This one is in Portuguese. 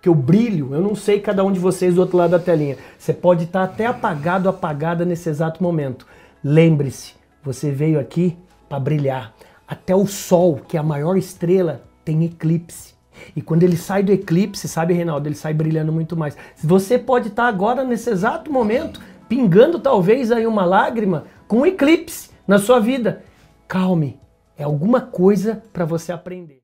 Porque o brilho, eu não sei cada um de vocês do outro lado da telinha. Você pode estar até apagado, apagada nesse exato momento. Lembre-se, você veio aqui para brilhar. Até o Sol, que é a maior estrela, tem eclipse. E quando ele sai do eclipse, sabe, Reinaldo, ele sai brilhando muito mais. Você pode estar agora, nesse exato momento, pingando talvez aí uma lágrima com um eclipse na sua vida. Calme, é alguma coisa para você aprender.